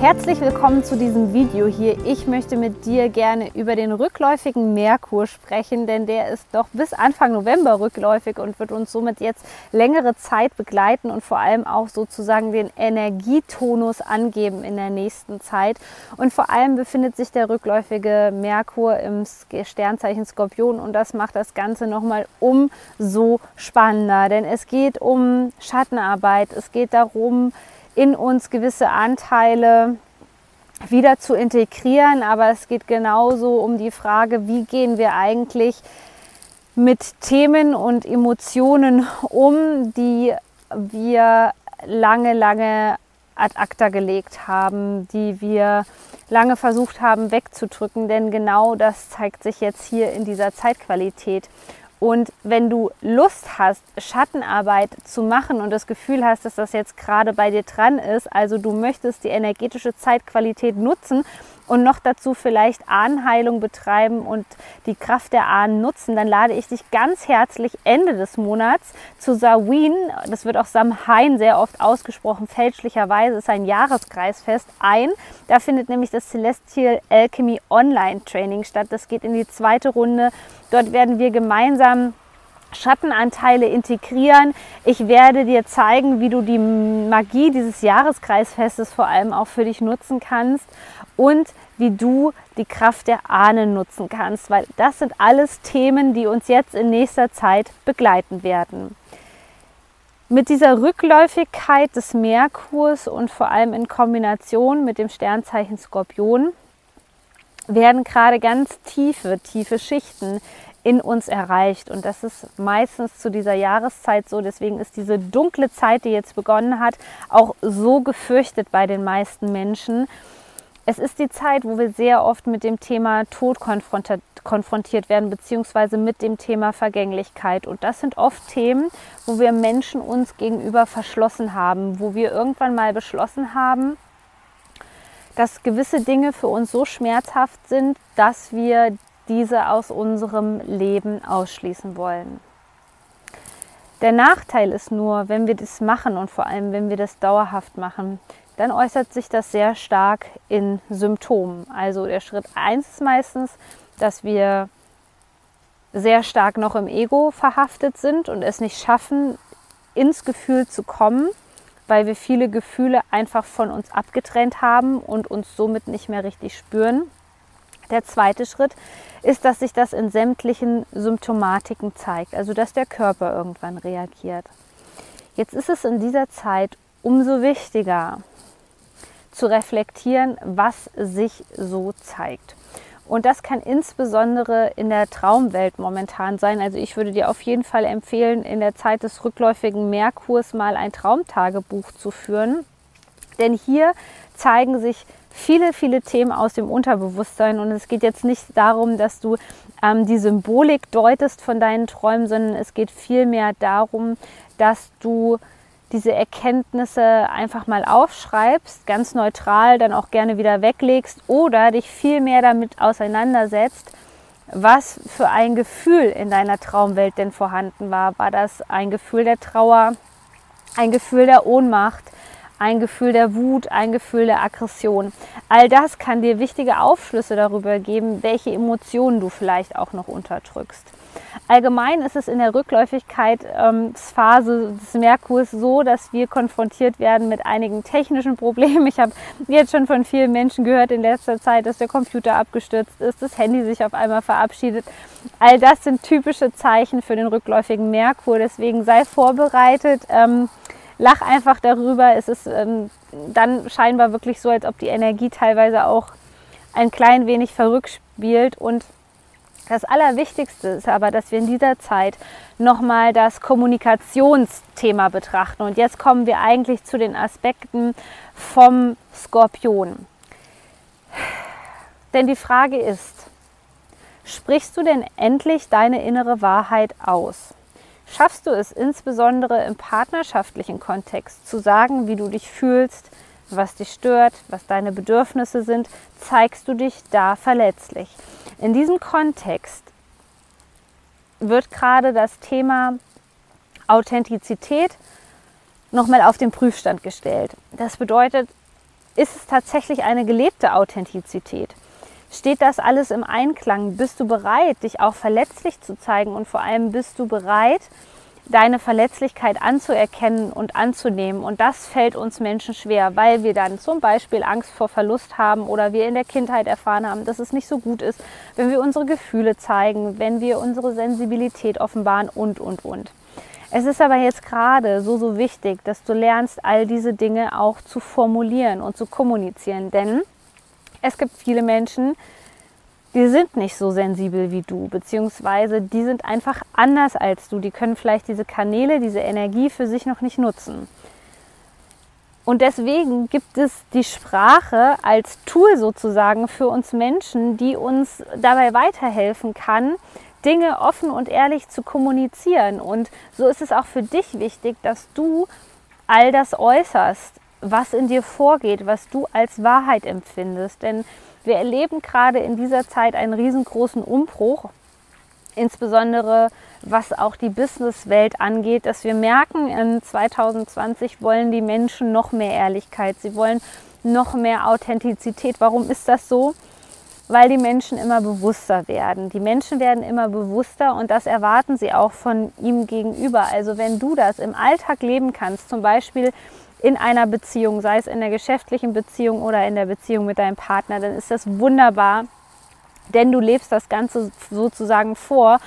Herzlich willkommen zu diesem Video hier. Ich möchte mit dir gerne über den rückläufigen Merkur sprechen, denn der ist doch bis Anfang November rückläufig und wird uns somit jetzt längere Zeit begleiten und vor allem auch sozusagen den Energietonus angeben in der nächsten Zeit. Und vor allem befindet sich der rückläufige Merkur im Sternzeichen Skorpion und das macht das Ganze nochmal umso spannender, denn es geht um Schattenarbeit, es geht darum, in uns gewisse Anteile wieder zu integrieren. Aber es geht genauso um die Frage, wie gehen wir eigentlich mit Themen und Emotionen um, die wir lange, lange ad acta gelegt haben, die wir lange versucht haben wegzudrücken, denn genau das zeigt sich jetzt hier in dieser Zeitqualität. Und wenn du Lust hast, Schattenarbeit zu machen und das Gefühl hast, dass das jetzt gerade bei dir dran ist, also du möchtest die energetische Zeitqualität nutzen und noch dazu vielleicht Ahnenheilung betreiben und die Kraft der Ahnen nutzen, dann lade ich dich ganz herzlich Ende des Monats zu Samhain, das wird auch Samhain sehr oft ausgesprochen, fälschlicherweise ist ein Jahreskreisfest, ein. Da findet nämlich das Celestial Alchemy Online Training statt. Das geht in die zweite Runde. Dort werden wir gemeinsam Schattenanteile integrieren. Ich werde dir zeigen, wie du die Magie dieses Jahreskreisfestes vor allem auch für dich nutzen kannst und wie du die Kraft der Ahnen nutzen kannst, weil das sind alles Themen, die uns jetzt in nächster Zeit begleiten werden. Mit dieser Rückläufigkeit des Merkurs und vor allem in Kombination mit dem Sternzeichen Skorpion werden gerade ganz tiefe, tiefe Schichten in uns erreicht. Und das ist meistens zu dieser Jahreszeit so. Deswegen ist diese dunkle Zeit, die jetzt begonnen hat, auch so gefürchtet bei den meisten Menschen. Es ist die Zeit, wo wir sehr oft mit dem Thema Tod konfrontiert werden, beziehungsweise mit dem Thema Vergänglichkeit. Und das sind oft Themen, wo wir Menschen uns gegenüber verschlossen haben, wo wir irgendwann mal beschlossen haben, dass gewisse Dinge für uns so schmerzhaft sind, dass wir diese aus unserem Leben ausschließen wollen. Der Nachteil ist nur, wenn wir das machen und vor allem, wenn wir das dauerhaft machen, dann äußert sich das sehr stark in Symptomen. Also der Schritt 1 ist meistens, dass wir sehr stark noch im Ego verhaftet sind und es nicht schaffen, ins Gefühl zu kommen, weil wir viele Gefühle einfach von uns abgetrennt haben und uns somit nicht mehr richtig spüren. Der zweite Schritt ist, dass sich das in sämtlichen Symptomatiken zeigt, also dass der Körper irgendwann reagiert. Jetzt ist es in dieser Zeit umso wichtiger zu reflektieren, was sich so zeigt. Und das kann insbesondere in der Traumwelt momentan sein. Also ich würde dir auf jeden Fall empfehlen, in der Zeit des rückläufigen Merkurs mal ein Traumtagebuch zu führen. Denn hier zeigen sich viele, viele Themen aus dem Unterbewusstsein. Und es geht jetzt nicht darum, dass du ähm, die Symbolik deutest von deinen Träumen, sondern es geht vielmehr darum, dass du diese Erkenntnisse einfach mal aufschreibst, ganz neutral, dann auch gerne wieder weglegst oder dich viel mehr damit auseinandersetzt, was für ein Gefühl in deiner Traumwelt denn vorhanden war. War das ein Gefühl der Trauer, ein Gefühl der Ohnmacht, ein Gefühl der Wut, ein Gefühl der Aggression. All das kann dir wichtige Aufschlüsse darüber geben, welche Emotionen du vielleicht auch noch unterdrückst. Allgemein ist es in der Rückläufigkeitsphase ähm, des Merkurs so, dass wir konfrontiert werden mit einigen technischen Problemen. Ich habe jetzt schon von vielen Menschen gehört in letzter Zeit, dass der Computer abgestürzt ist, das Handy sich auf einmal verabschiedet. All das sind typische Zeichen für den rückläufigen Merkur. Deswegen sei vorbereitet. Ähm, lach einfach darüber. Es ist ähm, dann scheinbar wirklich so, als ob die Energie teilweise auch ein klein wenig verrückt spielt. Und das Allerwichtigste ist aber, dass wir in dieser Zeit nochmal das Kommunikationsthema betrachten. Und jetzt kommen wir eigentlich zu den Aspekten vom Skorpion. Denn die Frage ist, Sprichst du denn endlich deine innere Wahrheit aus? Schaffst du es insbesondere im partnerschaftlichen Kontext zu sagen, wie du dich fühlst, was dich stört, was deine Bedürfnisse sind? Zeigst du dich da verletzlich? In diesem Kontext wird gerade das Thema Authentizität nochmal auf den Prüfstand gestellt. Das bedeutet, ist es tatsächlich eine gelebte Authentizität? Steht das alles im Einklang? Bist du bereit, dich auch verletzlich zu zeigen und vor allem bist du bereit, deine Verletzlichkeit anzuerkennen und anzunehmen. Und das fällt uns Menschen schwer, weil wir dann zum Beispiel Angst vor Verlust haben oder wir in der Kindheit erfahren haben, dass es nicht so gut ist, wenn wir unsere Gefühle zeigen, wenn wir unsere Sensibilität offenbaren und, und, und. Es ist aber jetzt gerade so, so wichtig, dass du lernst, all diese Dinge auch zu formulieren und zu kommunizieren, denn es gibt viele Menschen, die sind nicht so sensibel wie du, beziehungsweise die sind einfach anders als du. Die können vielleicht diese Kanäle, diese Energie für sich noch nicht nutzen. Und deswegen gibt es die Sprache als Tool sozusagen für uns Menschen, die uns dabei weiterhelfen kann, Dinge offen und ehrlich zu kommunizieren. Und so ist es auch für dich wichtig, dass du all das äußerst, was in dir vorgeht, was du als Wahrheit empfindest. Denn wir erleben gerade in dieser Zeit einen riesengroßen Umbruch, insbesondere was auch die Businesswelt angeht, dass wir merken, in 2020 wollen die Menschen noch mehr Ehrlichkeit, sie wollen noch mehr Authentizität. Warum ist das so? Weil die Menschen immer bewusster werden. Die Menschen werden immer bewusster und das erwarten sie auch von ihm gegenüber. Also wenn du das im Alltag leben kannst, zum Beispiel in einer Beziehung, sei es in der geschäftlichen Beziehung oder in der Beziehung mit deinem Partner, dann ist das wunderbar, denn du lebst das Ganze sozusagen vor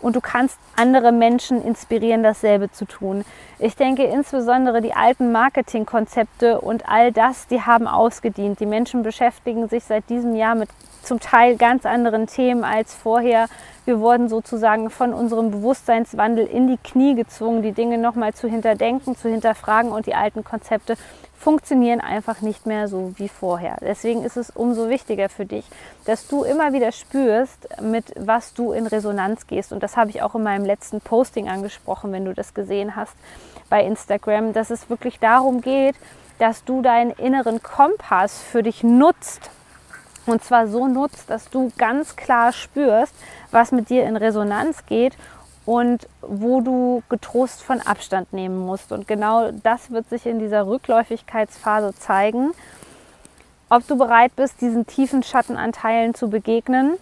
und du kannst andere Menschen inspirieren, dasselbe zu tun. Ich denke insbesondere die alten Marketingkonzepte und all das, die haben ausgedient. Die Menschen beschäftigen sich seit diesem Jahr mit zum Teil ganz anderen Themen als vorher. Wir wurden sozusagen von unserem Bewusstseinswandel in die Knie gezwungen, die Dinge nochmal zu hinterdenken, zu hinterfragen und die alten Konzepte funktionieren einfach nicht mehr so wie vorher. Deswegen ist es umso wichtiger für dich, dass du immer wieder spürst, mit was du in Resonanz gehst. Und das habe ich auch in meinem letzten Posting angesprochen, wenn du das gesehen hast bei Instagram, dass es wirklich darum geht, dass du deinen inneren Kompass für dich nutzt und zwar so nutzt, dass du ganz klar spürst, was mit dir in Resonanz geht und wo du getrost von Abstand nehmen musst. Und genau das wird sich in dieser Rückläufigkeitsphase zeigen, ob du bereit bist, diesen tiefen Schattenanteilen zu begegnen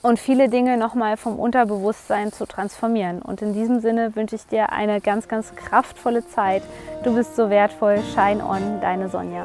und viele Dinge nochmal vom Unterbewusstsein zu transformieren. Und in diesem Sinne wünsche ich dir eine ganz, ganz kraftvolle Zeit. Du bist so wertvoll. Shine on, deine Sonja.